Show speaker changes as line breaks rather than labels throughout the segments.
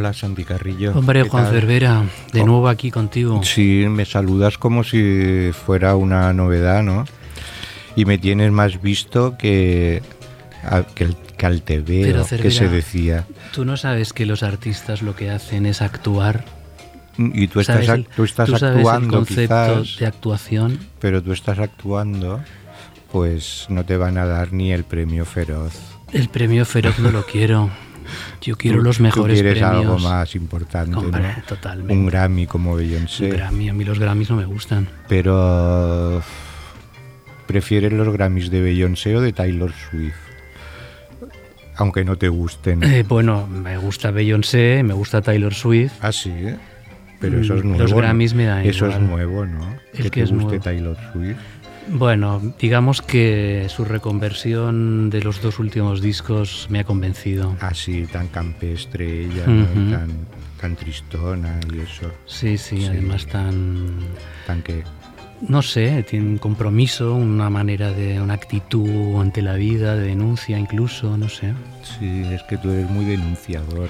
Hola Santi Carrillo.
Hombre,
¿qué
Juan
tal?
Cervera, de
Oh.
nuevo aquí contigo.
Sí, me saludas como si fuera una novedad, ¿no? Y me tienes más visto que, a- que, el, que al
Pero,
TV, que
Cervera,
se decía.
Tú no sabes que los artistas lo que hacen es actuar.
Y tú estás,
¿Sabes
ac-
el-
tú estás
tú sabes
actuando
el concepto
quizás,
de actuación.
pero tú estás actuando, pues no te van a dar ni el premio feroz.
El premio Feroz no lo quiero. Yo quiero
Tú-
los mejores
tú quieres
premios.
algo más importante,
Hombre,
¿no?
totalmente.
Un Grammy como Beyoncé.
Un Grammy, a mí los Grammys no me gustan.
Pero ¿prefieres los Grammys de Beyoncé o de Taylor Swift? Aunque no te gusten.
Eh, bueno, me gusta Beyoncé, me gusta Taylor Swift.
Ah, sí. Pero eso es
Mm,
nuevo.
los. Grammys me dan
Eso es
igual.
nuevo, ¿no?
El
que
que
te
es
guste
nuevo.
Taylor Swift.
Bueno, digamos que su reconversión de los dos últimos discos me ha convencido.
Así, tan campestre ella, ¿no? Tan, tan tristona y eso.
Sí, sí,
Sí.
además tan...
Tan que...
No sé, tiene un compromiso, una manera de, una actitud ante la vida, de denuncia incluso, no sé.
Sí, es que tú eres muy denunciador,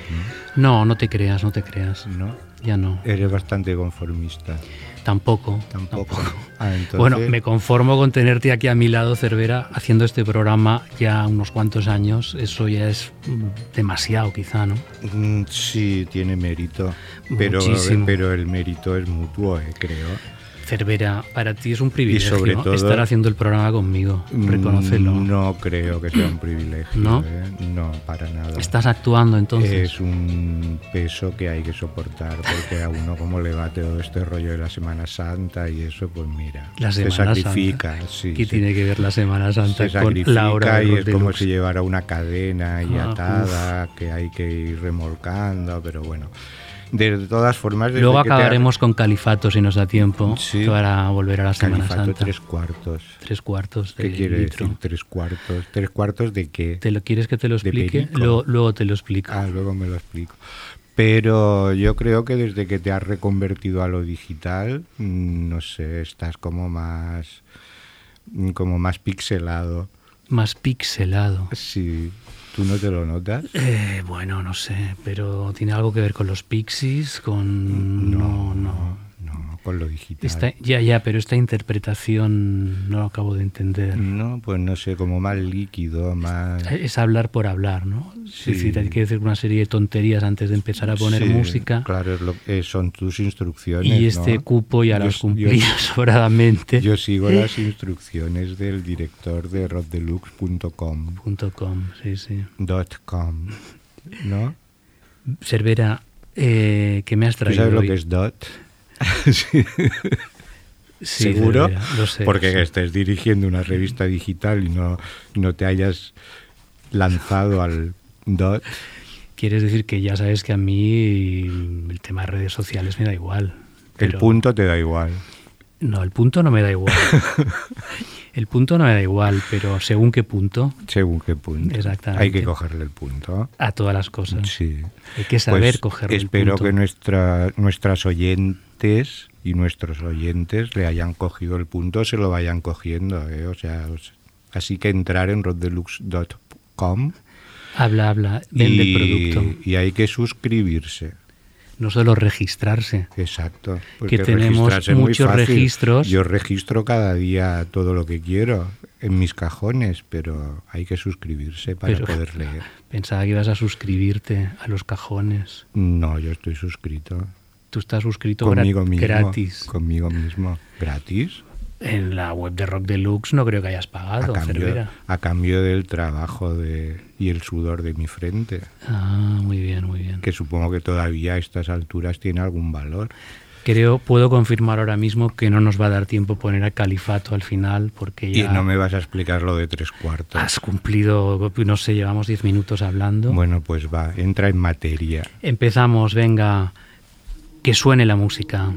No, no te creas, no te creas.
¿no? ¿No?
Ya no.
Eres bastante conformista.
Tampoco.
Tampoco. Ah, entonces...
Bueno, me conformo con tenerte aquí a mi lado, Cervera, haciendo este programa ya unos cuantos años. Eso ya es mm, demasiado, quizá, ¿no?
Mm, Sí, tiene mérito, pero,
Muchísimo.
pero el mérito es mutuo, eh, creo.
Cervera, para ti es un privilegio
sobre todo-
estar haciendo el programa conmigo.
Mm, No creo que sea un privilegio.
¿No?
eh, No, para nada.
Estás actuando entonces.
Es un peso que hay que soportar, porque a uno como le va todo este rollo de la Semana Santa y eso, pues mira,
La
se
Semana
sacrifica.
Santa.
Sí,
¿Qué
se-
tiene que ver la Semana Santa
se
con la hora
y es como si llevara una cadena ahí
Ah,
atada que hay que ir remolcando, pero bueno. De todas formas,
Luego
ha-
acabaremos con Califato si nos da tiempo
Sí.
para volver a la Semana
Califato
Santa.
tres cuartos.
Tres cuartos de
¿Qué quiere
litro.
decir tres cuartos? ¿Tres cuartos de qué?
¿Te lo quieres que te lo explique? Luego, luego te lo explico.
Ah, luego me lo explico. Pero yo creo que desde que te has reconvertido a lo digital, mm, no sé, estás como más como más pixelado.
Más pixelado.
Sí, ¿tú no te lo notas?
Eh, bueno, no sé, pero tiene algo que ver con los pixies, con... No, no.
no, con lo digital.
Esta- ya, ya, pero esta interpretación no lo acabo de entender.
No, pues no sé, como más líquido, más...
Es hablar por hablar, ¿no?
Sí.
Es decir, hay que decir una serie de tonterías antes de empezar a poner
Sí,
música.
Claro, es lo, eh, son tus instrucciones.
Y este
¿no?
cupo ya lo cumplido
yo-
sobradamente.
Yo sigo las instrucciones del director de rockdeluxe.com.
Punto com, sí, sí.
Dot com, ¿no?
Cervera, eh, ¿qué me has
¿Tú
traído
sabes lo
hoy?
que es dot? Sí.
Sí,
¿Seguro?
Lo sé.
Porque
sí.
estés dirigiendo una revista digital y no, no te hayas lanzado al dot.
Quieres decir que ya sabes que a mí el tema de redes sociales me da igual.
El punto te da igual.
No, el punto no me da igual. el punto no me da igual, pero según qué punto,
Según qué punto.
Exactamente.
Hay que cogerle el punto.
a todas las cosas.
Sí.
Hay que saber
Pues
cogerle el
Espero
punto.
que nuestra, nuestras oyentes y nuestros oyentes le hayan cogido el punto, se lo vayan cogiendo. ¿eh? O sea, así que entrar en roddeluxe.com
Habla, habla, vende
y,
producto.
y hay que suscribirse.
No solo registrarse.
Exacto.
Que tenemos muchos registros.
Yo registro cada día todo lo que quiero en mis cajones, pero hay que suscribirse para
Pero-
poder leer.
Pensaba que ibas a suscribirte a los cajones.
No, yo estoy suscrito.
Tú estás suscrito
Conmigo mismo.
gratis.
Conmigo mismo. ¿Gratis?
En la web de Rock Deluxe no creo que hayas
A
pagado,
cambio,
Cervera.
a cambio del trabajo de, y el sudor de mi frente,
Ah, muy bien, muy bien.
que supongo que todavía a estas alturas tiene algún valor.
Creo, puedo confirmar ahora mismo que no nos va a dar tiempo poner a Califato al final porque
Y
ya
no me vas a explicar lo de tres cuartos.
has cumplido, no sé, llevamos 10 minutos hablando.
Bueno, pues va, entra en materia.
Empezamos, venga. Que suene la música.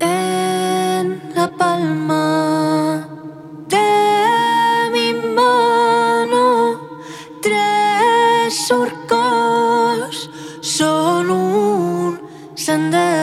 En la palma de mi mano, tres surcos son un sendero.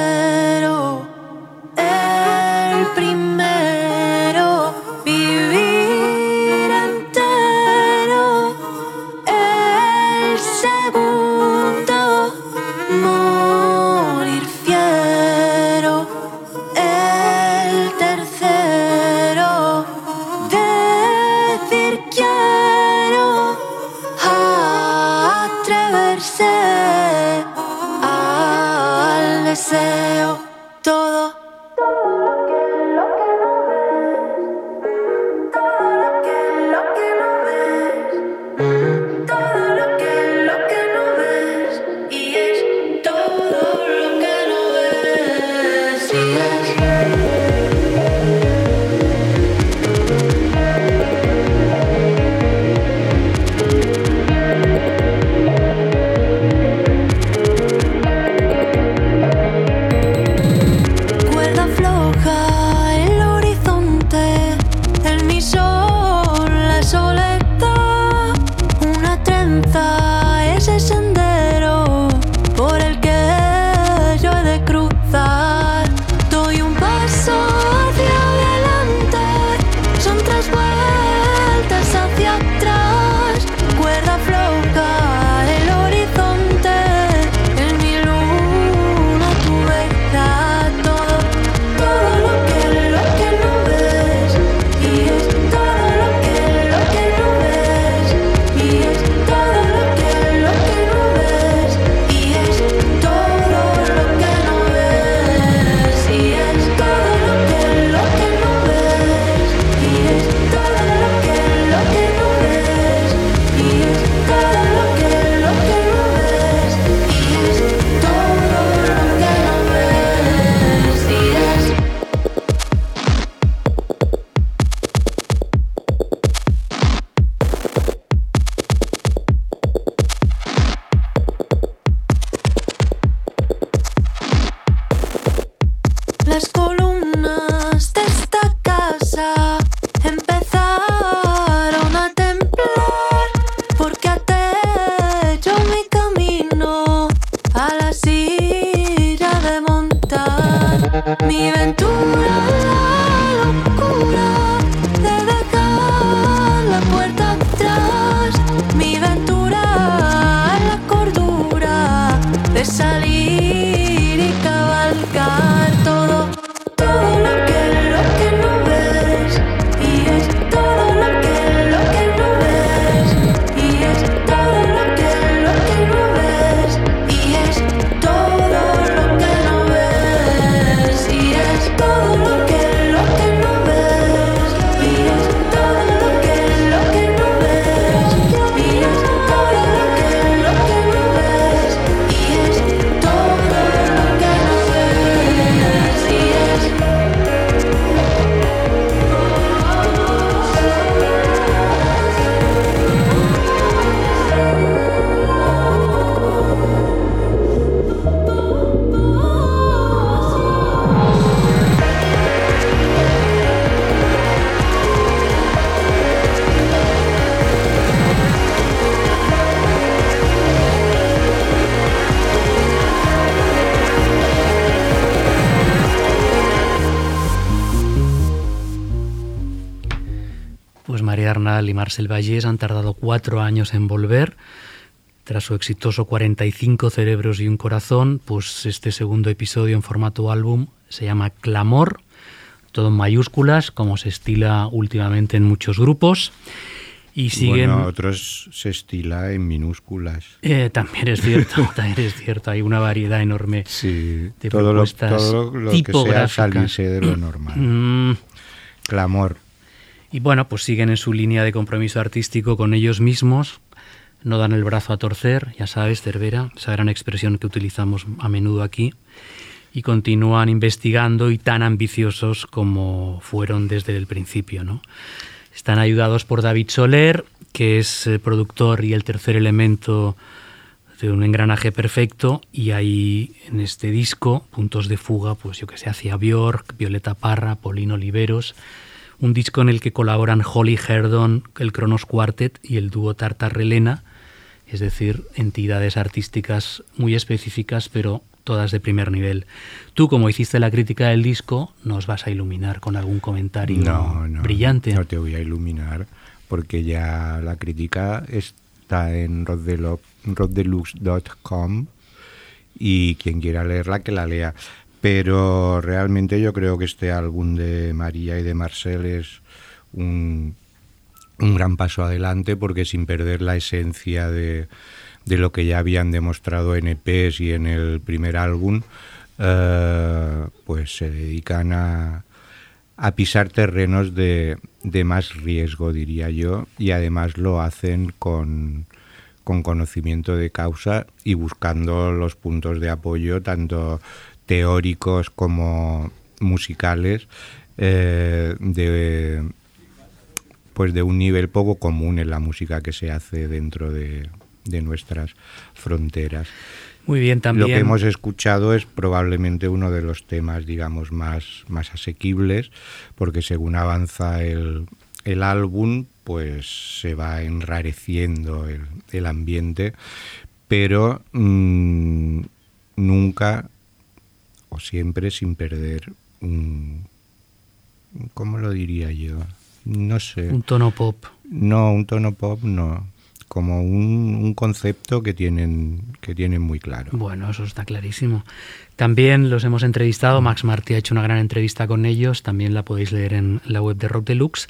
Marcel Vallés han tardado cuatro años en volver. Tras su exitoso 45 cerebros y un corazón, pues este segundo episodio en formato álbum se llama Clamor, todo en mayúsculas, como se estila últimamente en muchos grupos. Y siguen...
Bueno, otros se estila en minúsculas.
Eh, también es cierto, también es cierto. Hay una variedad enorme
Sí,
de
todo lo,
propuestas
todo lo que sea salirse de lo normal.
Mm,
Clamor.
Y bueno, pues siguen en su línea de compromiso artístico con ellos mismos, no dan el brazo a torcer, ya sabes, Cervera, esa gran expresión que utilizamos a menudo aquí, y continúan investigando y tan ambiciosos como fueron desde el principio. ¿no? Están ayudados por David Soler, que es eh, productor y el tercer elemento de un engranaje perfecto y hay en este disco puntos de fuga, pues yo que sé, hacia Björk, Violeta Parra, Paulino Oliveros, un disco en el que colaboran Holly Herdon, el Kronos Quartet y el dúo Tartarrelena, es decir, entidades artísticas muy específicas, pero todas de primer nivel. Tú, como hiciste la crítica del disco, nos vas a iluminar con algún comentario
no, no,
brillante.
No te voy a iluminar, porque ya la crítica está en roddelux.com y quien quiera leerla, que la lea. Pero realmente yo creo que este álbum de María y de Marcel es un, un gran paso adelante porque sin perder la esencia de, de, lo que ya habían demostrado en EPs y en el primer álbum, eh, pues se dedican a, a pisar terrenos de, de, más riesgo, diría yo, y además lo hacen con, con conocimiento de causa y buscando los puntos de apoyo tanto teóricos como musicales eh, de pues de un nivel poco común en la música que se hace dentro de, de nuestras fronteras.
Muy bien, también.
Lo que hemos escuchado es probablemente uno de los temas, digamos, más, más asequibles, porque según avanza el, el álbum, pues se va enrareciendo el, el ambiente, pero mmm, nunca o siempre sin perder un... ¿Cómo lo diría yo? No sé.
Un tono pop.
No, un tono pop no. Como un, un, concepto que tienen, que tienen muy claro.
Bueno, eso está clarísimo. También los hemos entrevistado. Max Martí ha hecho una gran entrevista con ellos. También la podéis leer en la web de Rock Deluxe.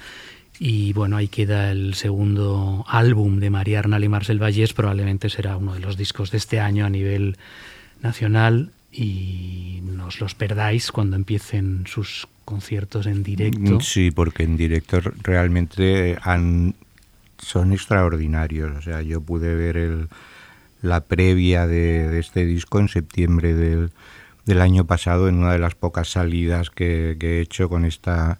Y bueno, ahí queda el segundo álbum de María Arnal y Marcel Vallés. Probablemente será uno de los discos de este año a nivel nacional y no os los perdáis cuando empiecen sus conciertos en directo.
Sí, porque en directo realmente han, son extraordinarios. O sea, yo pude ver el, la previa de, este disco en septiembre del, del, año pasado en una de las pocas salidas que he hecho con esta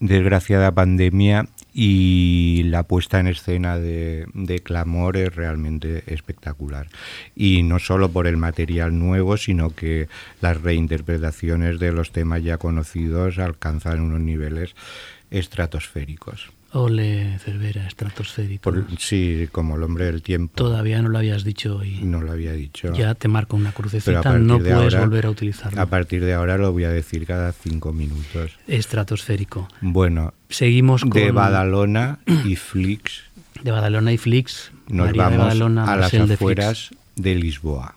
desgraciada pandemia y la puesta en escena de, de, Clamor es realmente espectacular. Y no solo por el material nuevo, sino que las reinterpretaciones de los temas ya conocidos alcanzan unos niveles estratosféricos.
Ole, Cervera, estratosférico.
Por, sí, como el hombre del tiempo.
Todavía no lo habías dicho hoy.
No lo había dicho.
Ya te marco una crucecita, no puedes
ahora,
volver a utilizarlo.
A partir de ahora lo voy a decir cada cinco minutos.
Estratosférico.
Bueno,
seguimos con...
De Badalona y Flix.
De Badalona y Flix.
Nos
María
vamos
de Badalona,
a las
Marcel de
afueras
Flix.
de Lisboa.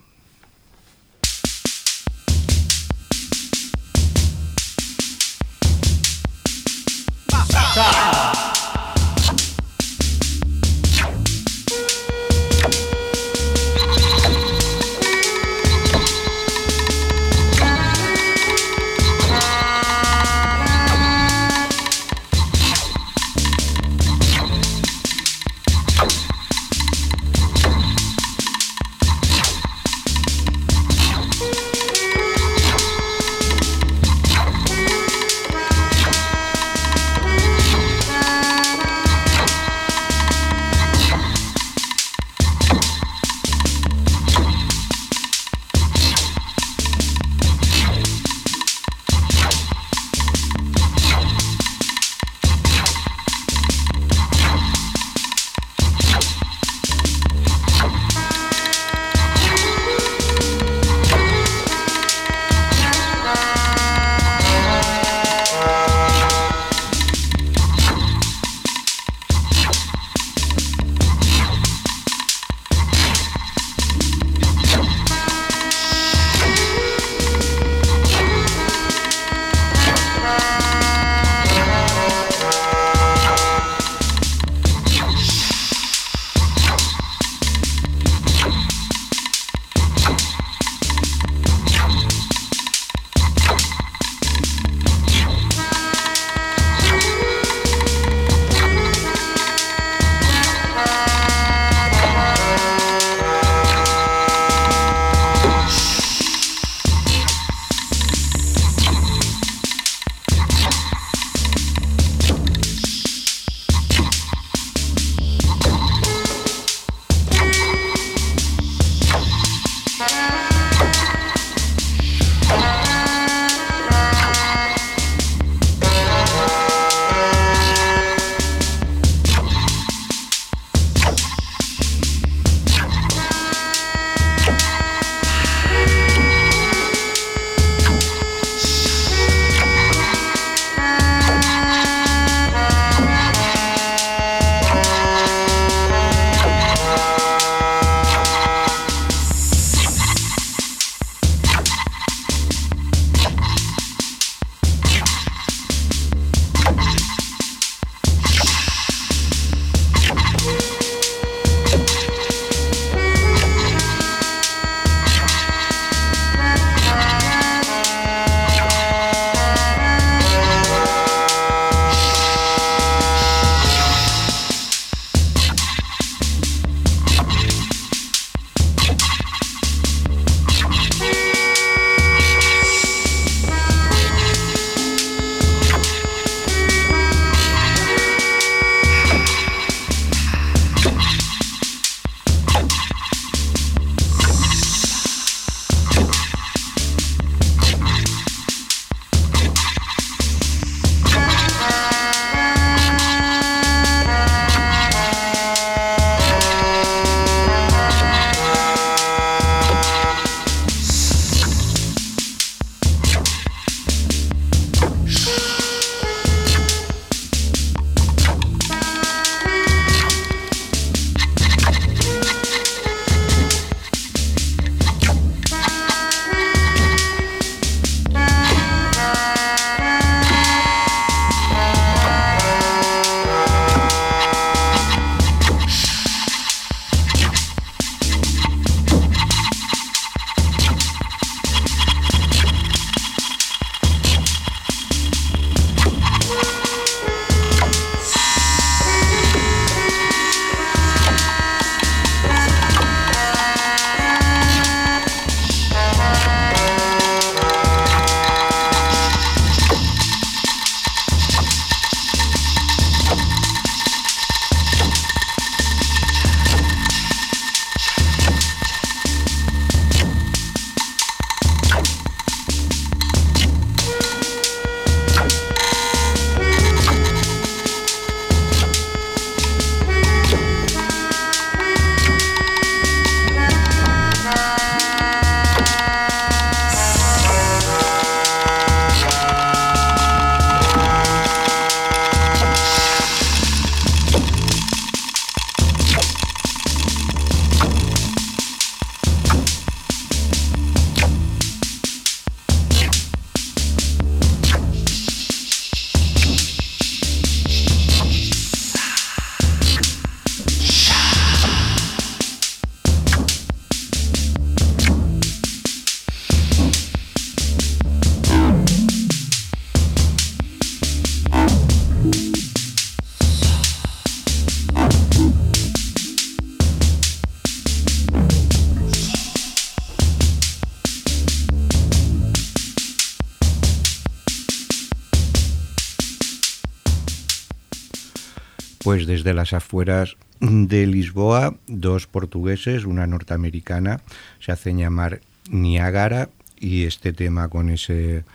Pues desde las afueras de Lisboa, dos portugueses, una norteamericana, se hacen llamar Niágara y este tema con ese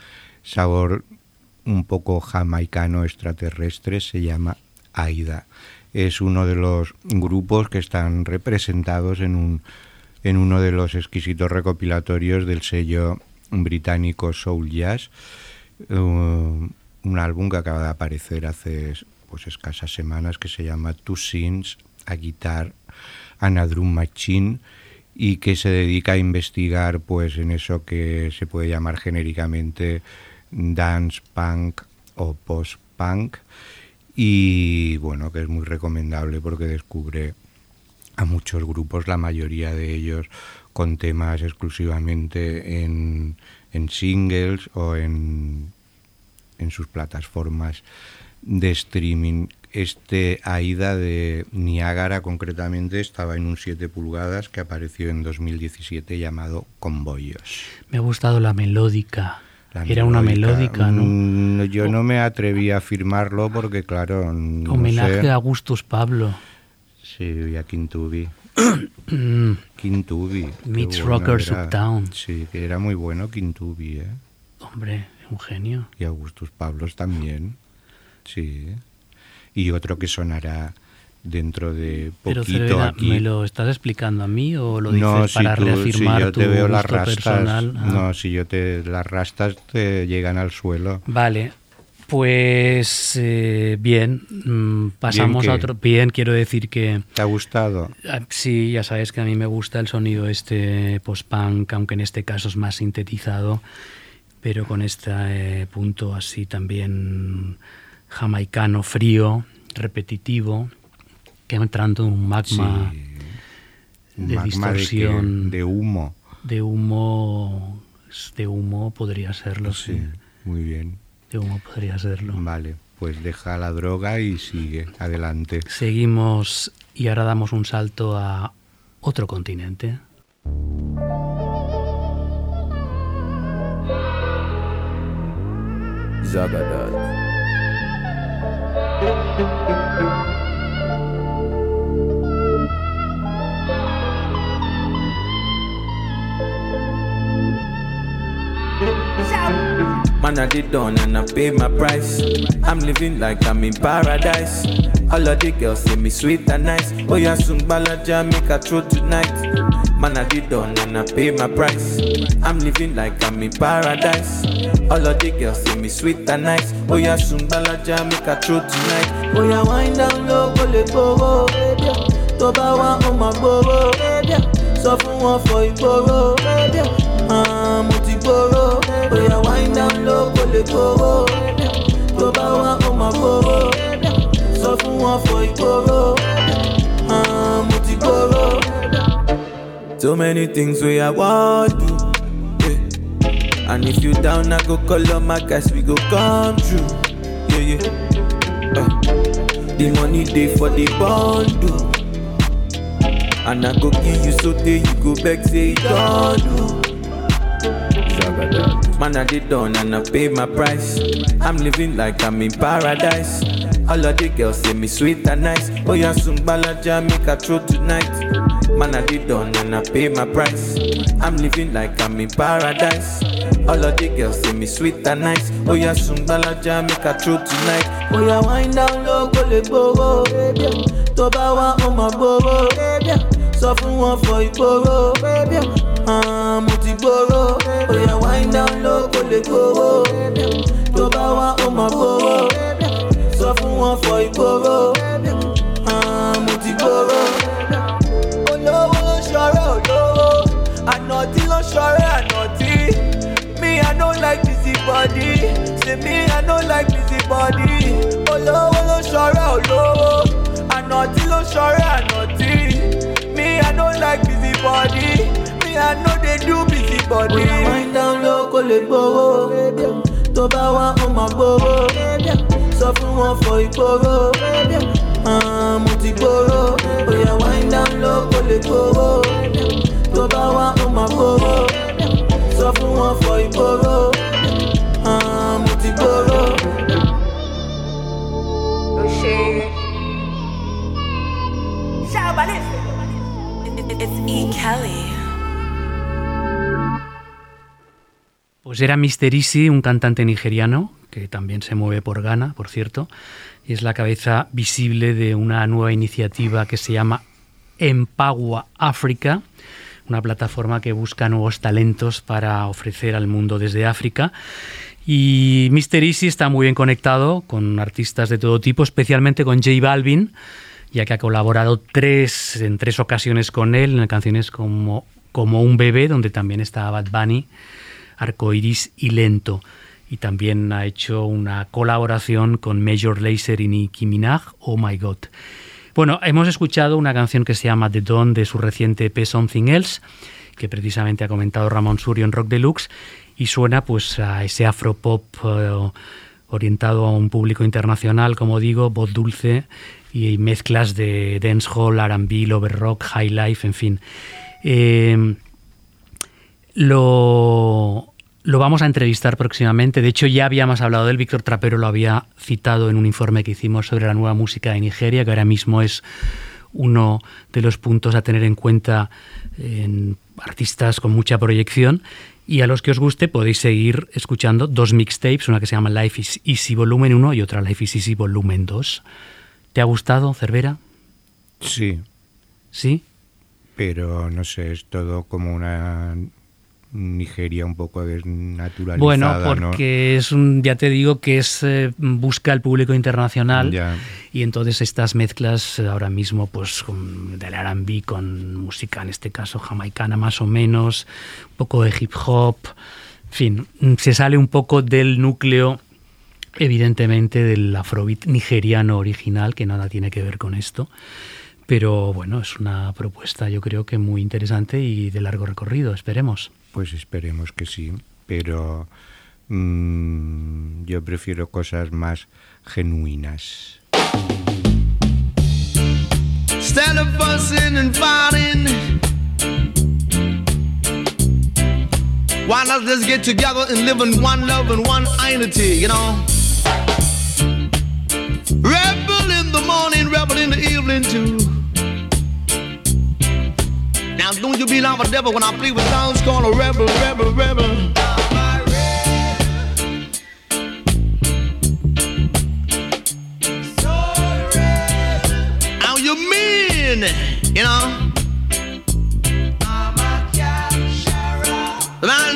sabor un poco jamaicano extraterrestre se llama Aida. Es uno de los grupos que están representados en, un, en uno de los exquisitos recopilatorios del sello británico Soul Jazz, uh, un álbum que acaba de aparecer hace pues escasas semanas que se llama Two Scenes, a Guitar and a Drum Machine y que se dedica a investigar pues en eso que se puede llamar genéricamente dance punk o post punk y bueno que es muy recomendable porque descubre a muchos grupos la mayoría de ellos con temas exclusivamente en, en singles o en, en sus plataformas de streaming. Este AIDA de Niágara concretamente estaba en un 7 pulgadas que apareció en 2017 llamado Convoyos.
Me ha gustado la melódica. Era una melódica, ¿no?
Mm, yo no me atreví a afirmarlo porque, claro. No
Homenaje a Gustus Pablo.
Sí, y a Quintubi. Quintubi.
Meets Rockers
era.
Uptown.
Sí, que era muy bueno Quintubi, ¿eh?
Hombre, un genio.
Y Augustus Pablos también. Sí. Y otro que sonará dentro de
Pero
poquito
Cervera,
aquí.
¿me lo estás explicando a mí o lo dices
no, si
para
tú-
reafirmar
si yo
tu
te veo las rastas,
personal? Ah.
no, si yo te las rastas te llegan al suelo.
Vale, pues eh, bien, mm, pasamos
Bien
a otro. Bien, quiero decir que
¿Te ha gustado?
ah, sí, ya sabes que a mí me gusta el sonido este post-punk, aunque en este caso es más sintetizado, pero con este eh, punto así también jamaicano, frío, repetitivo, que entrando en un magma
Sí.
de
Magma
distorsión.
De, humo.
de humo, de humo podría serlo, sí.
Sí, muy bien.
De humo podría serlo.
Vale, pues deja la droga y sigue. Adelante.
Seguimos y ahora damos un salto a otro continente.
Shout! Man, I did done and I pay my price. I'm living like I'm in paradise. All of the girls say me sweet and nice. Oh, yeah, soon balaja make a throw tonight. Man, I did done and I pay my price. I'm living like I'm in paradise. All of the girls say me sweet and nice. Oh, yeah, soon balaja make a throw tonight. Oh, yeah, wind down low, go let go. tó bá wá ó máa gbóró sọ fún wọn fọ Ah, mo ti gbóró bóyá wind down low kò lè gbóró tó bá wá ó máa gbóró sọ fún wọn fọ ìgboro Ah, mo ti gbóró. So many things we I want do. Yeah. And if you down, I go call on my guys, we go come true. Yeah, yeah. Uh, the money day for the bundle. And I go give you so day you go back say it don't do. Man, I did done and I pay my price. I'm living like I'm in paradise. All of the girls say me sweet and nice. Oh, yeah, soon balaja make a throw tonight. Man, I did done and I pay my price. I'm living like I'm in paradise. All of the girls say me sweet and nice. Oh, yeah, soon balaja make a throw tonight. Oh, yeah, wind down low, go le gboro. Tó bá wá, máa gbóró. Sọ fún wọn fọ. Ah, mo ti gbóró. Ó yá wind down low, kò lè gbóró. Tó bá wá, ó máa gbóró. Sọ fún wọn fọ ìgboro. Ah, mo ti gbóró. Olówó ló ṣọ̀rẹ́ olówó. Ànàtí ló ṣọ̀rẹ́ ànàtí. Me, I no like busy body. Say me, I no like busy body. Olówó ló ṣọ̀rẹ́ olówó. Ànàtí ló ṣọ̀rẹ́ ànàtí. Me, I no like busy body. I know they do busy body. When I wind down low, kò lè gbowó. Tó bá wá ó máa gbowó. Sọ fún wọn fọ ìgboro. Ah, mo ti gboro. I wind down low, kò lè gbowó. Tó bá wá ó máa. Sọ from wọn fọ ìgboro. Ah, mo ti gboro.
Shout out my It's E.
Kelly.
Pues era Mr. Easy, un cantante nigeriano que también se mueve por Ghana, por cierto, y es la cabeza visible de una nueva iniciativa que se llama Empagua África, una plataforma que busca nuevos talentos para ofrecer al mundo desde África. Y Mr. Easy está muy bien conectado con artistas de todo tipo, especialmente con J Balvin, ya que ha colaborado tres, en tres ocasiones con él en canciones como, como Un bebé, donde también está Bad Bunny, Arcoiris y Lento. Y también ha hecho una colaboración con Major Lazer y Nicki Minaj, Oh My God. Bueno, hemos escuchado una canción que se llama The Dawn de su reciente EP Something Else, que precisamente ha comentado Ramón Surio en Rock Deluxe, y suena pues a ese afropop eh, orientado a un público internacional, como digo, voz dulce y mezclas de dancehall, R&B, lover rock, high life, en fin. Eh, lo, lo vamos a entrevistar próximamente. De hecho, ya habíamos hablado del Víctor Trapero lo había citado en un informe que hicimos sobre la nueva música de Nigeria, que ahora mismo es uno de los puntos a tener en cuenta en artistas con mucha proyección. Y a los que os guste podéis seguir escuchando dos mixtapes, una que se llama Life is Easy Volumen 1 y otra Life is Easy Volumen 2. ¿Te ha gustado, Cervera?
Sí.
¿Sí?
Pero no sé, es todo como una Nigeria un poco desnaturalizada.
Bueno, porque es un, ya te digo que es eh, busca el público internacional y entonces estas mezclas ahora mismo pues con, del R&B con música en este caso jamaicana más o menos, un poco de hip hop, en fin, se sale un poco del núcleo evidentemente del afrobeat nigeriano original que nada tiene que ver con esto. Pero bueno, es una propuesta yo creo que muy interesante y de largo recorrido, esperemos.
Pues esperemos que sí, pero mmm, yo prefiero cosas más genuinas. Instead of fussing and fighting, why not just get together and live in one love and one unity, you know? Rebel in the morning, rebel in the evening too. Don't you be like a devil when I play with sounds called a rebel, rebel, rebel. You know?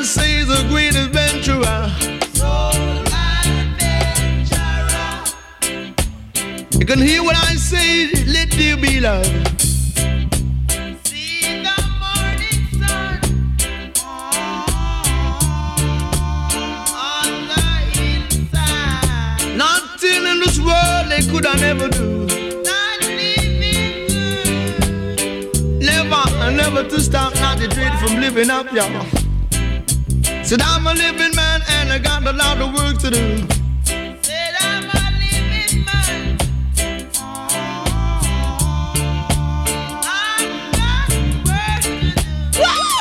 Says a great adventurer. You can hear what I say, let there be love. Could I never do. Never, never to stop, not to dread from living up, y'all. Said I'm a living man and I got a lot of work to do. Said I'm a living man.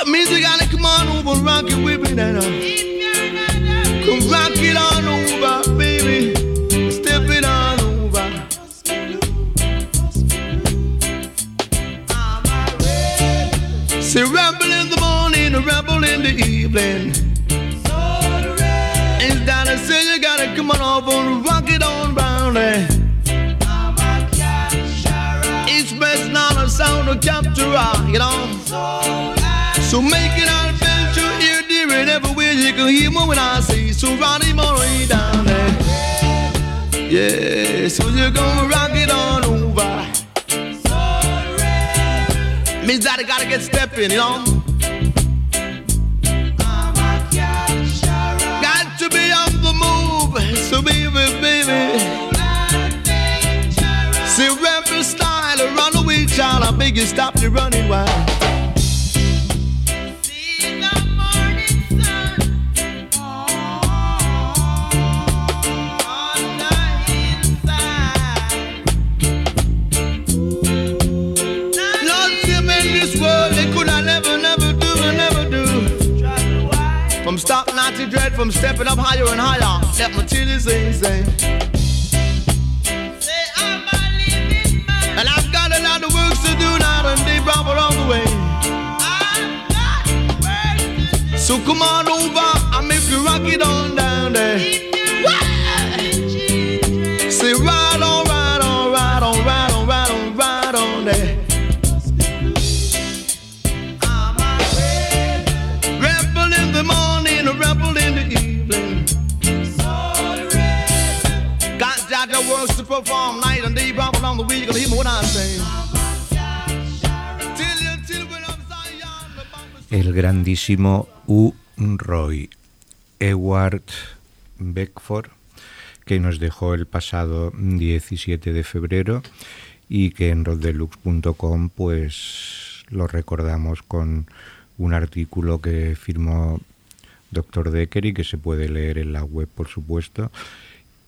Music gotta come on over, rock it with me now. Come rock it on over, Ain't that I say you gotta come on off and rock it on round there. It's best not a sound to capture, ah, you know. So make it an adventure here, dear, and everywhere you can hear me when I say, so all way down there. Yeah, so you're gonna rock it on over means that I gotta get stepping, you know. child, I beg you stop your running wild. In this world they could I never, never do, never do. From stopping not to dread, from stepping up higher and higher. Let my chili sing, sing. the way. So come on over, I make you rock it on down there.
Grandísimo U. Roy, Ewart Beckford, que nos dejó el pasado 17 de febrero y que en roddelux.com pues lo recordamos con un artículo que firmó Dr. Decker y que se puede leer en la web, por supuesto.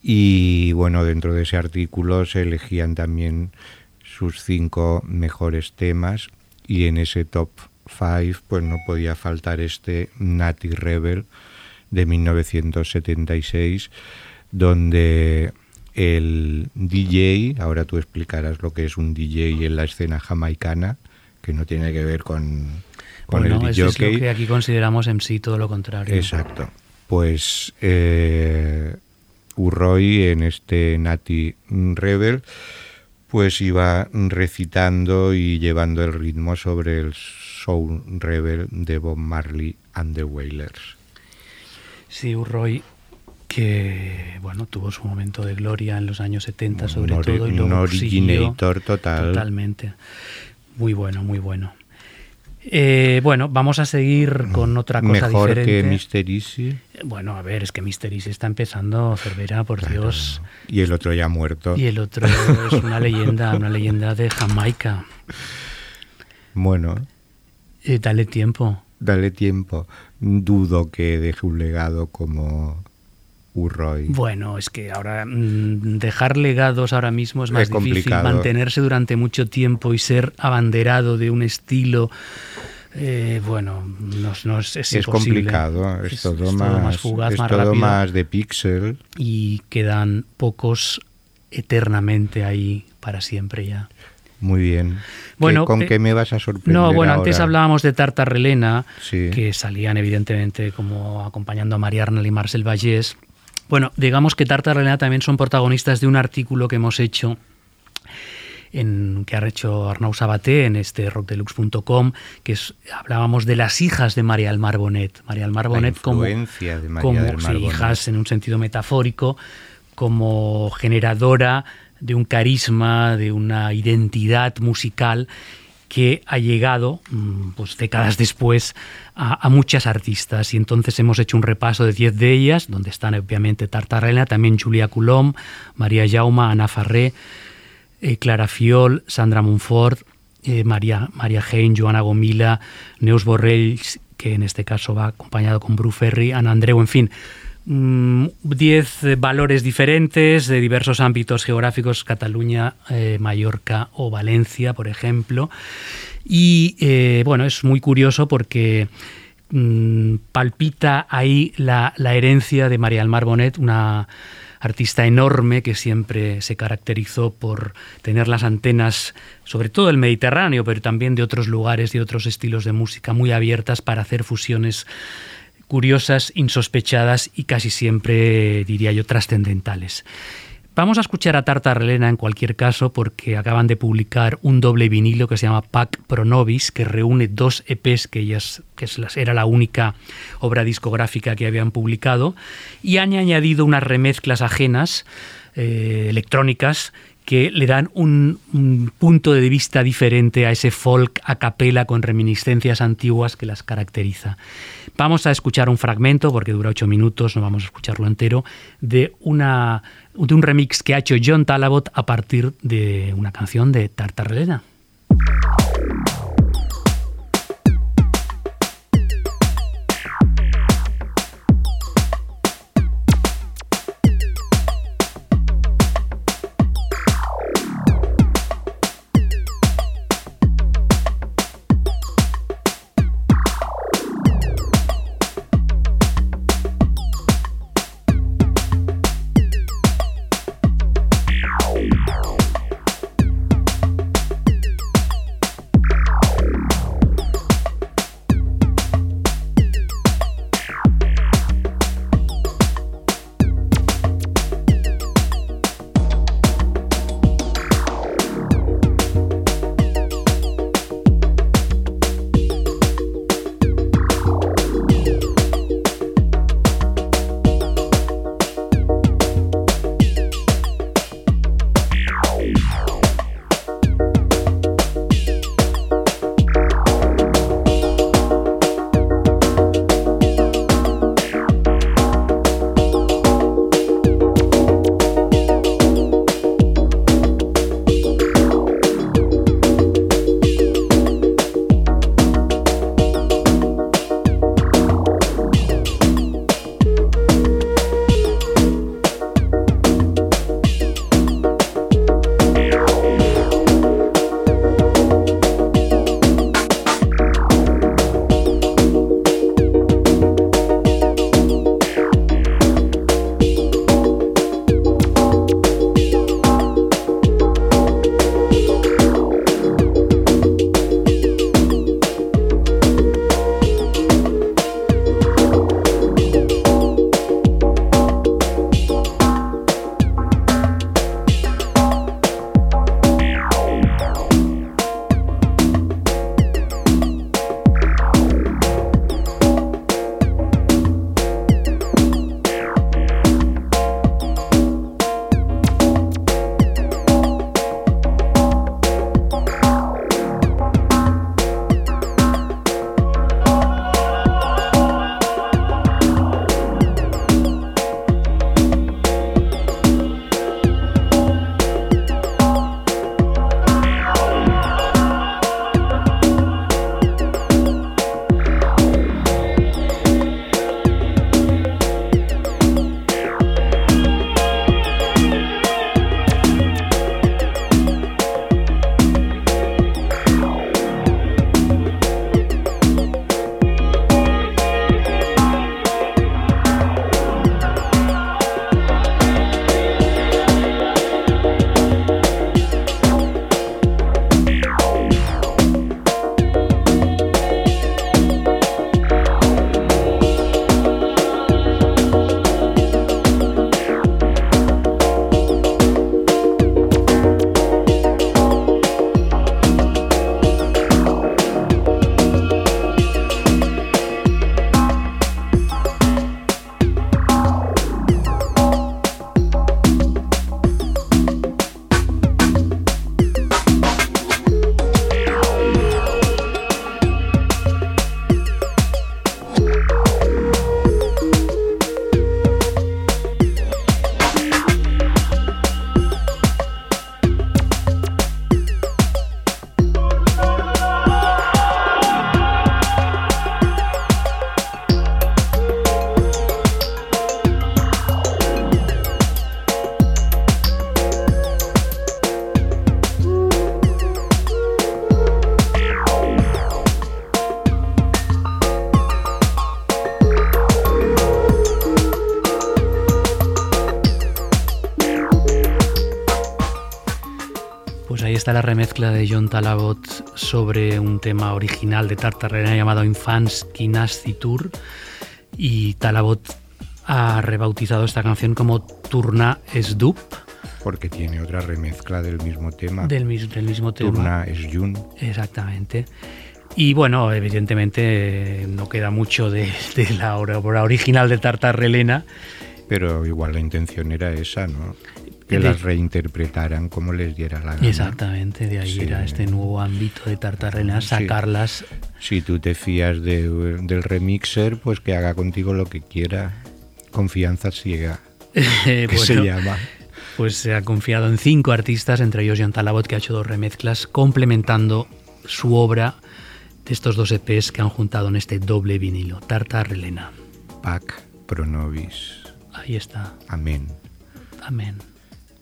Y bueno, dentro de ese artículo se elegían también sus cinco mejores temas y en ese top 5 pues no podía faltar este Natty Rebel de 1976 donde el DJ, ahora tú explicarás lo que es un DJ en la escena jamaicana, que no tiene que ver con, con
Bueno,
el
eso es lo
DJ.
que aquí consideramos en sí todo lo contrario.
Exacto. Pues eh, Urroy en este Nati Rebel pues iba recitando y llevando el ritmo sobre el Soul Rebel de Bob Marley and the Wailers.
Sí, Urroy, que bueno, tuvo su momento de gloria en los años 70 sobre
un,
todo. Y
un
luego siguió
originator total.
Totalmente. Muy bueno, muy bueno. Eh, bueno, vamos a seguir con otra cosa
Mejor
diferente.
que Mr. Easy.
Bueno, a ver, es que Mr. Easy está empezando, Cervera, por Dios.
Y el otro ya muerto.
Y el otro es una leyenda, una leyenda de Jamaica.
Bueno,
Eh, dale tiempo.
dale tiempo. Dudo que deje un legado como Urroy.
Bueno, es que ahora mm, dejar legados ahora mismo es más
Es
difícil.
complicado.
Mantenerse durante mucho tiempo y ser abanderado de un estilo, eh, bueno, no, no es, es
complicado, es,
Es-
todo,
es
más,
fugaz,
es
más
todo
rápido.
más de pixel.
Y quedan pocos eternamente ahí para siempre ya.
Muy bien.
Bueno,
¿Qué- ¿Con
eh,
qué me vas a sorprender?
No, bueno, antes
ahora?
hablábamos de Tartarrelena,
Sí.
que salían evidentemente como acompañando a María Arnal y Marcel Vallés. Bueno, digamos que Tartarrelena también son protagonistas de un artículo que hemos hecho en, que ha hecho Arnau Sabaté en este rockdeluxe.com, que es, hablábamos de las hijas de María del Mar Bonet. María del Mar
La
Bonet como,
de María
como
del
sí, hijas en un sentido metafórico, como generadora de un carisma, de una identidad musical que ha llegado, mm, pues décadas después, a, muchas artistas. Y entonces hemos hecho un repaso de 10 de ellas, donde están obviamente Tartarrena, también Julia Coulomb, María Jauma, Ana Farré, eh, Clara Fiol, Sandra Monfort, eh, María, María Hein, Joana Gomila, Neus Borrells, que en este caso va acompañado con Bru Ferri, Ana Andreu, en fin. 10 valores diferentes de diversos ámbitos geográficos, Cataluña, eh, Mallorca o Valencia, por ejemplo. Y eh, bueno, es muy curioso porque mm, palpita ahí la, la herencia de María del Mar Bonet, una artista enorme que siempre se caracterizó por tener las antenas, sobre todo del Mediterráneo, pero también de otros lugares y otros estilos de música muy abiertas para hacer fusiones curiosas, insospechadas y casi siempre, diría yo, trascendentales. Vamos a escuchar a Tartarrelena en cualquier caso porque acaban de publicar un doble vinilo que se llama Pac Pronovis, que reúne dos EPs que ellas que era la única obra discográfica que habían publicado y han añadido unas remezclas ajenas eh, electrónicas que le dan un, un punto de vista diferente a ese folk a capela con reminiscencias antiguas que las caracteriza. Vamos a escuchar un fragmento, porque dura ocho minutos, no vamos a escucharlo entero, de, una, de un remix que ha hecho John Talabot a partir de una canción de Tartarrelena. La remezcla de John Talabot sobre un tema original de Tartarena llamado Infants Kinasti Tour y Talabot ha rebautizado esta canción como Turna es Dup
Porque tiene otra remezcla del mismo tema.
del, mis- del mismo tema.
Turna es Jun.
Exactamente. Y bueno, evidentemente eh, no queda mucho de, de la obra original de Tartarrelena.
Pero igual la intención era esa, ¿no? Que
De-
las reinterpretaran como les diera la gana.
Exactamente, de ahí
Sí.
era este nuevo ámbito de Tartarrelena,
Sí.
sacarlas.
Si tú te fías de- del remixer, pues que haga contigo lo que quiera. Confianza ciega, que se
bueno,
llama.
Pues se ha confiado en cinco artistas, entre ellos John Talabot, que ha hecho dos remezclas, complementando su obra de estos dos EPs que han juntado en este doble vinilo, Tartarrelena.
Pac pro nobis.
Ahí está.
Amén.
Amén.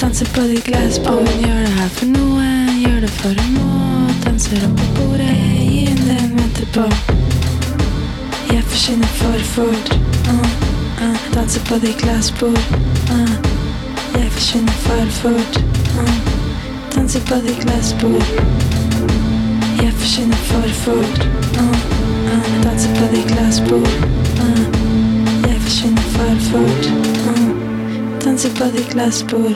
Dansa på ditt glassbord. Hun gör det här för någon. Gör det for en må. Danser opp på bordet, gi henne det hun venter på. Jeg forsvinner for fort. Uh, uh, danser på ditt glassbord. Uh. Jeg forsvinner for fort. Uh. Danser på ditt glassbord. Jeg forsvinner for fort. Uh. Uh. Danser på ditt glassbord. Uh. Jeg forsvinner for fort en sipp av ditt glassbord.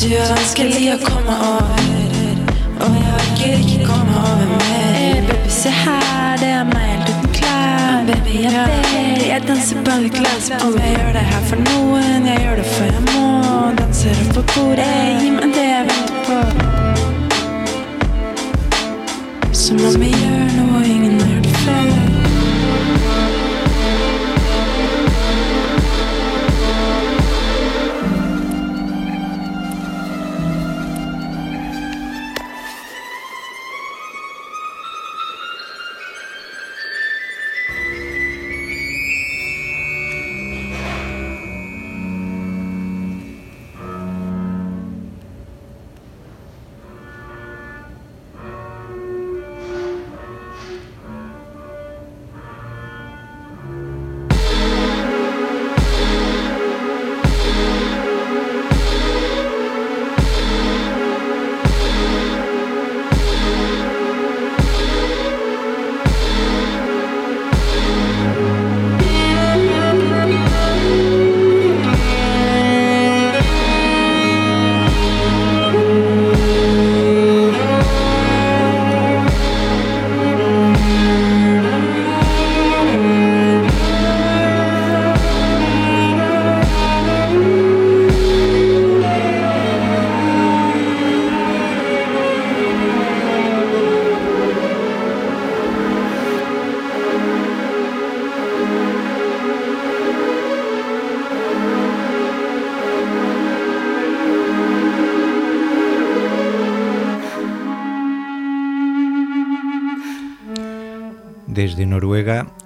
Du, jag önskar jag komma över. Och jag vill inte komma över mer. Baby, se här, det är mig helt klar. Baby, jag ber. dig, Jag dansar på ditt glassbord. Jag gör det här för någon, jag gör det för jag mår. Dansar upp på bordet, ge mig det jag väntar på. Som om
jag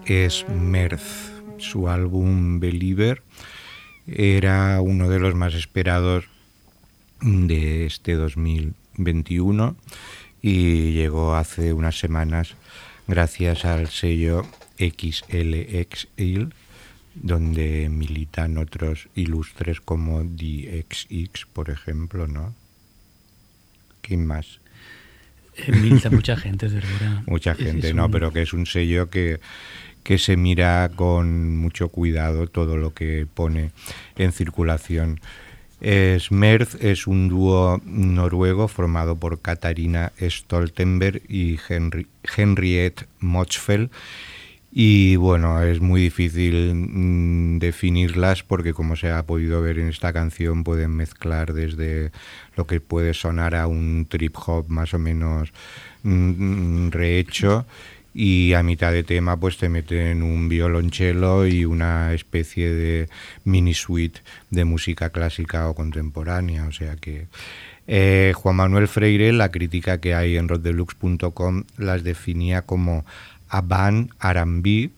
es Merz. Su álbum Believer era uno de los más esperados de este 2021 y llegó hace unas semanas gracias al sello XLXIL donde militan otros ilustres como DXX, por ejemplo, ¿no? ¿Quién más?
Eh, milita mucha gente, de verdad.
Mucha
Es-
gente,
es
¿no?
un-
Pero que es un sello que, que se mira con mucho cuidado todo lo que pone en circulación. Smerth es un dúo noruego formado por Katarina Stoltenberg y Henri- Henriette Mochfeld. Y bueno, es muy difícil mm, definirlas porque como se ha podido ver en esta canción pueden mezclar desde lo que puede sonar a un trip hop más o menos mm, rehecho y a mitad de tema pues te meten un violonchelo y una especie de mini suite de música clásica o contemporánea, o sea que Eh, Juan Manuel Freire, la crítica que hay en roddelux.com, las definía como Aban Arambí,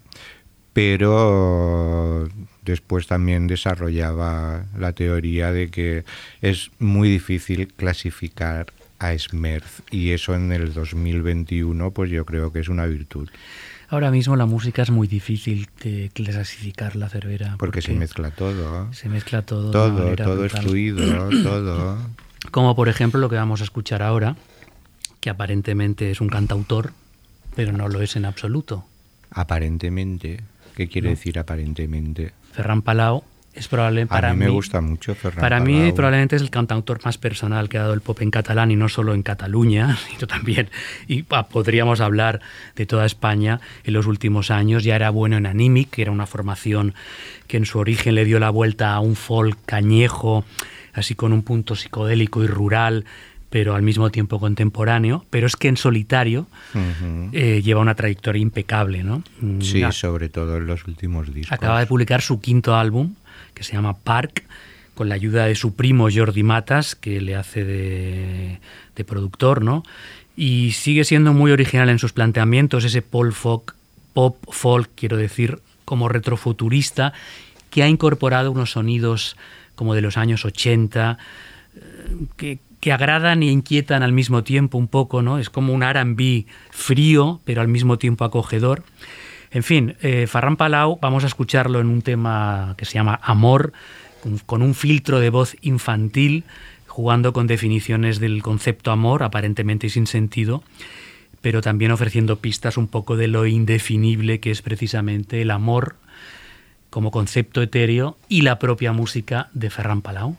pero después también desarrollaba la teoría de que es muy difícil clasificar a Smerth y eso en el 2021 pues yo creo que es una virtud.
Ahora mismo la música es muy difícil de clasificar la cervera.
Porque, se mezcla todo.
Se mezcla todo.
Todo, todo es fluido, todo.
Como por ejemplo lo que vamos a escuchar ahora, que aparentemente es un cantautor, pero no lo es en absoluto.
Aparentemente. ¿Qué quiere
No.
decir aparentemente?
فرran Palau es probable para
a mí me
mí-
gusta mucho Ferran
Para mí
Palau.
probablemente es el cantautor más personal que ha dado el pop en catalán y no solo en Cataluña, sino también, y podríamos hablar de toda España en los últimos años. Ya era bueno en Animic, que era una formación que en su origen le dio la vuelta a un folk cañejo, así con un punto psicodélico y rural, pero al mismo tiempo contemporáneo. Pero es que en solitario
Ujú.
eh, lleva una trayectoria impecable, ¿no? Mm,
Sí,
ha-
sobre todo en los últimos discos.
Acaba de publicar su quinto álbum, que se llama Park, con la ayuda de su primo Jordi Matas, que le hace de, productor, ¿no? Y sigue siendo muy original en sus planteamientos, ese pop folk, pop folk, quiero decir, como retrofuturista, que ha incorporado unos sonidos como de los años 80, eh, que, que agradan e inquietan al mismo tiempo un poco, ¿no? Es como un R&B frío, pero al mismo tiempo acogedor. En fin, eh, Ferran Palau, vamos a escucharlo en un tema que se llama Amor, con, con un filtro de voz infantil, jugando con definiciones del concepto amor, aparentemente sin sentido, pero también ofreciendo pistas un poco de lo indefinible que es precisamente el amor como concepto etéreo y la propia música de Ferran Palau.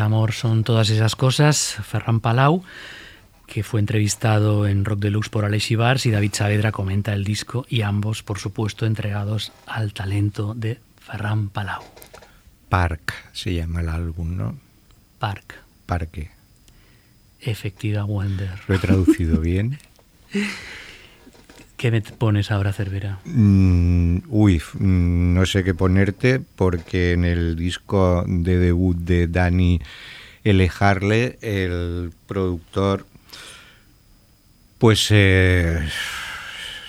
Amor son todas esas cosas. Ferran Palau, que fue entrevistado en Rock Deluxe por Alex Ibars y David Saavedra comenta el disco y ambos, por supuesto, entregados al talento de Ferran Palau.
Park se llama el álbum, ¿no?
Park,
Parque.
efectiva Wonder.
¿Lo he traducido bien?
¿Qué me pones ahora, Cervera?
Mm, uy, mm, no sé qué ponerte porque en el disco de debut de Danny L. El productor, pues eh,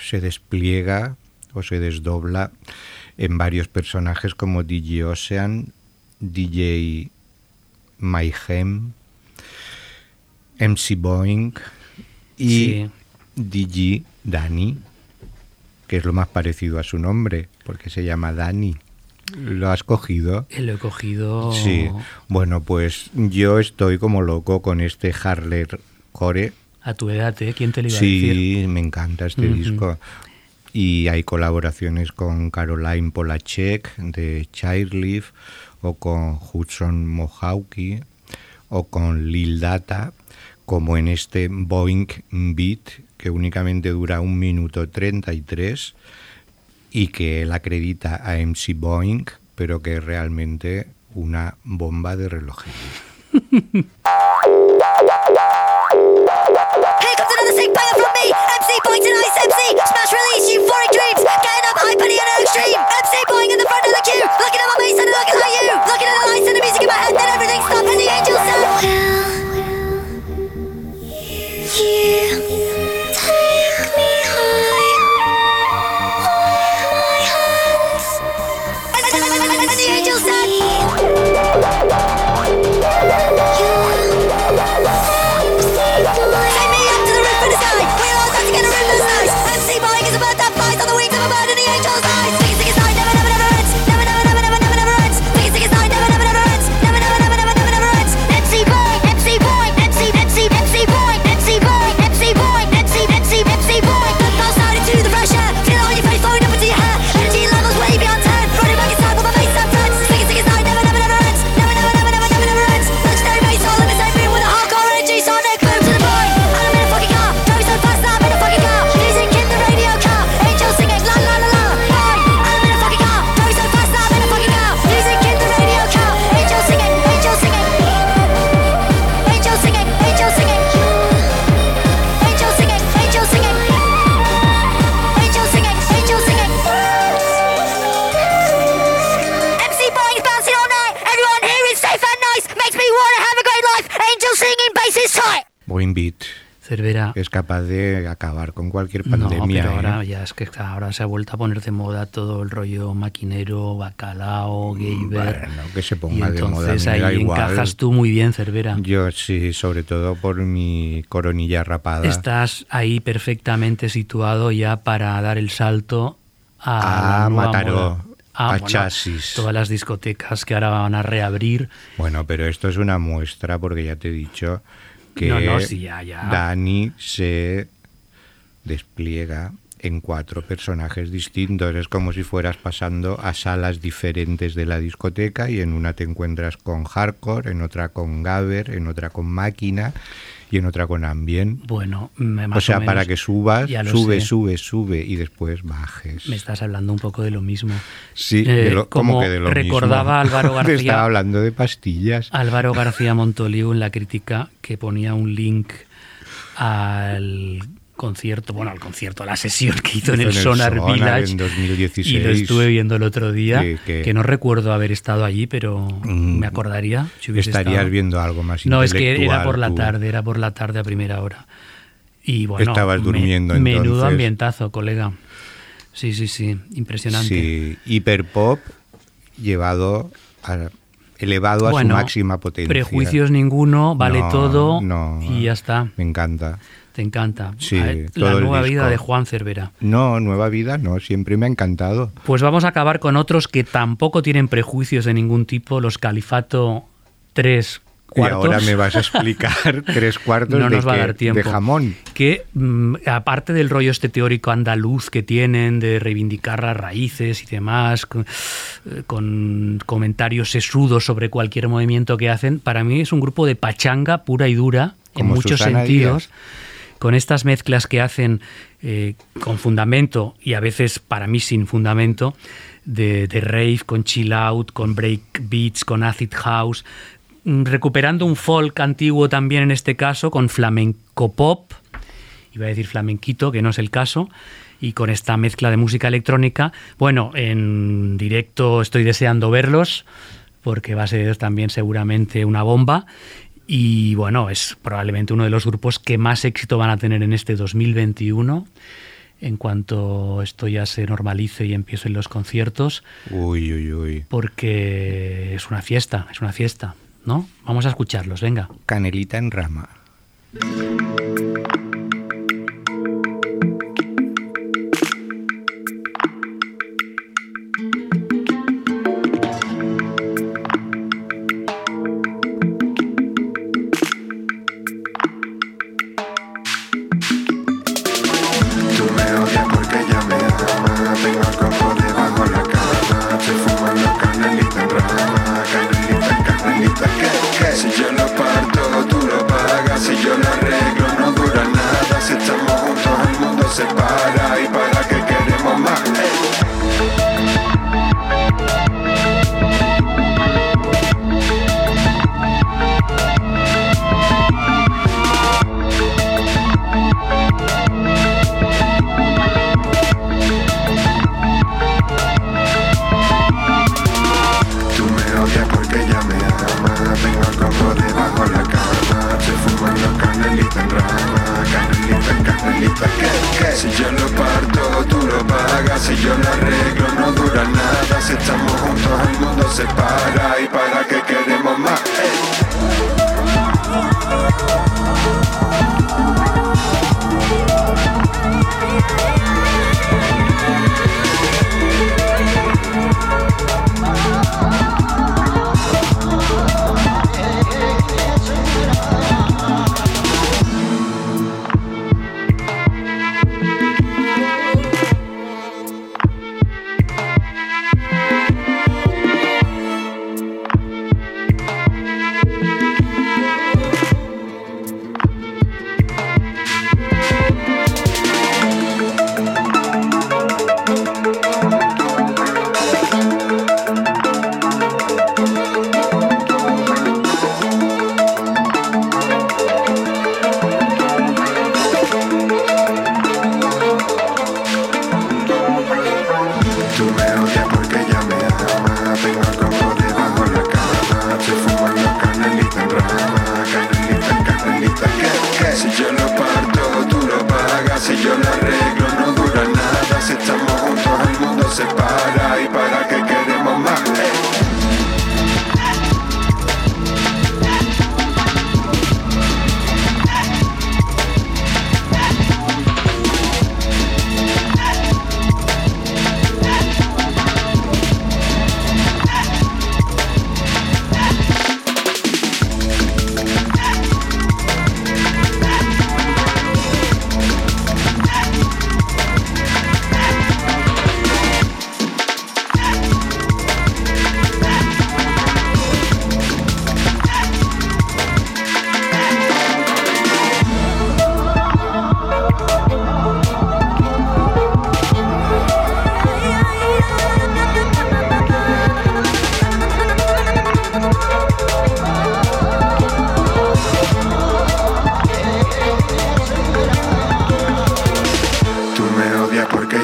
se despliega o se desdobla en varios personajes como DJ Ocean, DJ Mayhem, MC Boeing y
Sí.
DJ Dani, que es lo más parecido a su nombre, porque se llama Dani. ¿Lo has cogido?
Eh, Lo he cogido.
Sí. Bueno, pues yo estoy como loco con este Harler Core.
A tu edad, ¿eh? ¿Quién te lo iba a decir?
Sí, me encanta este disco. Y hay colaboraciones con Caroline Polachek de Childleaf o con Hudson Mohawke o con Lil Data, como en este Boeing Beat, que únicamente dura un minuto 33 y que él acredita a MC Boeing, pero que es realmente una bomba de relojería. Es
que ahora se ha vuelto a poner de moda todo el rollo maquinero, bacalao, gayber.
Bueno, que se
y
ponga de moda,
entonces ahí
igual.
encajas tú muy bien, Cervera.
Yo sí, sobre todo por mi coronilla rapada.
Estás ahí perfectamente situado ya para dar el salto a,
A
la nueva
Mataró.
Ah,
a
bueno,
Chasis.
Todas las discotecas que ahora van a reabrir.
Bueno, pero esto es una muestra porque ya te he dicho que
No, no, sí, ya, ya.
Dani se despliega en cuatro personajes distintos. Es como si fueras pasando a salas diferentes de la discoteca y en una te encuentras con hardcore, en otra con gabber, en otra con máquina y en otra con ambient.
Bueno, me- más
O sea,
menos,
para que subas, sube,
sé.
sube, sube y después bajes.
Me estás hablando un poco de lo mismo.
Sí,
Eh,
de lo- ¿cómo
como
que de lo
recordaba
mismo?
Álvaro
Te
García.
estaba hablando de pastillas.
Álvaro García Montoliu en la crítica que ponía un link al concierto, bueno, al concierto, a la sesión que hizo en el
en el
Sonar
Sonar
Village
en 2016.
y lo estuve viendo el otro día,
Que- que-
que no recuerdo haber estado allí, pero
Mm,
me acordaría si hubiese
Estarías
estado.
viendo algo más
No, es que era por la tarde, era por la tarde a primera hora. Y bueno,
Estabas
me-
durmiendo
menudo
entonces.
ambientazo, colega. Sí, sí, sí, impresionante.
Sí, hiperpop llevado a, elevado a
Bueno,
su máxima potencia.
Prejuicios ninguno, vale
No,
todo
no.
y ya está.
Me encanta.
Te encanta.
Sí,
A ver,
todo
la nueva vida de Juan Cervera.
No, nueva vida, no, siempre me ha encantado.
Pues vamos a acabar con otros que tampoco tienen prejuicios de ningún tipo, los Califato 3 cuartos.
Y ahora me vas a explicar tres cuartos
no
de,
nos va a dar tiempo.
de jamón.
Que mm, aparte del rollo este teórico andaluz que tienen de reivindicar las raíces y demás, con, eh, con comentarios sesudos sobre cualquier movimiento que hacen, para mí es un grupo de pachanga pura y dura en
Como
muchos
Susana
sentidos.
Díaz.
Con estas mezclas que hacen eh, con fundamento y a veces para mí sin fundamento, de, de rave, con chill out, con break beats, con acid house, mm, recuperando un folk antiguo también en este caso, con flamenco pop, iba a decir flamenquito, que no es el caso, y con esta mezcla de música electrónica. Bueno, en directo estoy deseando verlos, porque va a ser también seguramente una bomba. Y bueno, es probablemente uno de los grupos que más éxito van a tener en este 2021. En cuanto esto ya se normalice y empiecen los conciertos,
Uy, uy, uy.
porque es una fiesta, es una fiesta, ¿no? Vamos a escucharlos, venga.
Canelita en rama.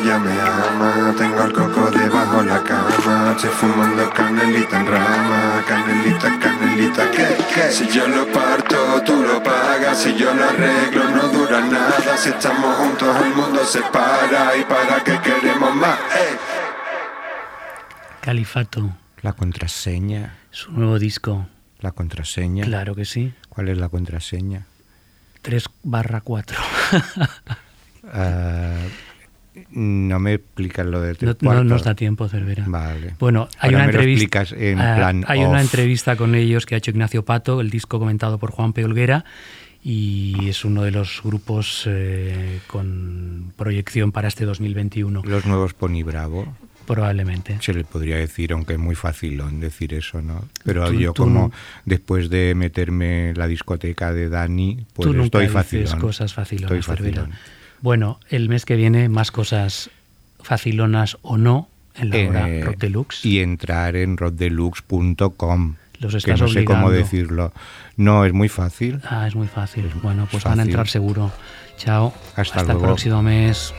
Ella me ama Tengo el coco debajo la cama Estoy fumando canelita en rama Canelita, canelita, ¿qué, qué? Si yo lo parto, tú lo pagas Si yo lo arreglo, no dura nada Si estamos juntos, el mundo se para ¿Y para qué queremos más? Ey.
Califato,
La contraseña.
su nuevo disco.
La contraseña.
Claro que sí.
¿Cuál es la contraseña?
3 barra 4.
Ah,
No me explicas lo de
No, no nos da tiempo, Cervera.
Vale.
Bueno, hay
Ahora
una entrevista.
en
ah,
plan
hay una entrevista con ellos que ha hecho Ignacio Pato, el disco comentado por Juan P. Olguera, y es uno de los grupos eh, con proyección para este 2021,
Los nuevos Pony Bravo.
probablemente.
Se le podría decir, aunque es muy facilón decir eso, ¿no? Pero
Tú-
yo
tú
como
no-
después de meterme en la discoteca de Dani, pues
Tú nunca
estoy facilón.
cosas
facilón.
Bueno, el mes que viene más cosas facilonas o no en la hora
eh,
Rock Deluxe.
Y entrar en roddeluxe.com.
Los
que
estás
no sé cómo decirlo. No, es muy fácil.
Ah, es muy fácil. Bueno, pues van a entrar seguro. Chao.
Hasta
el
luego.
próximo mes.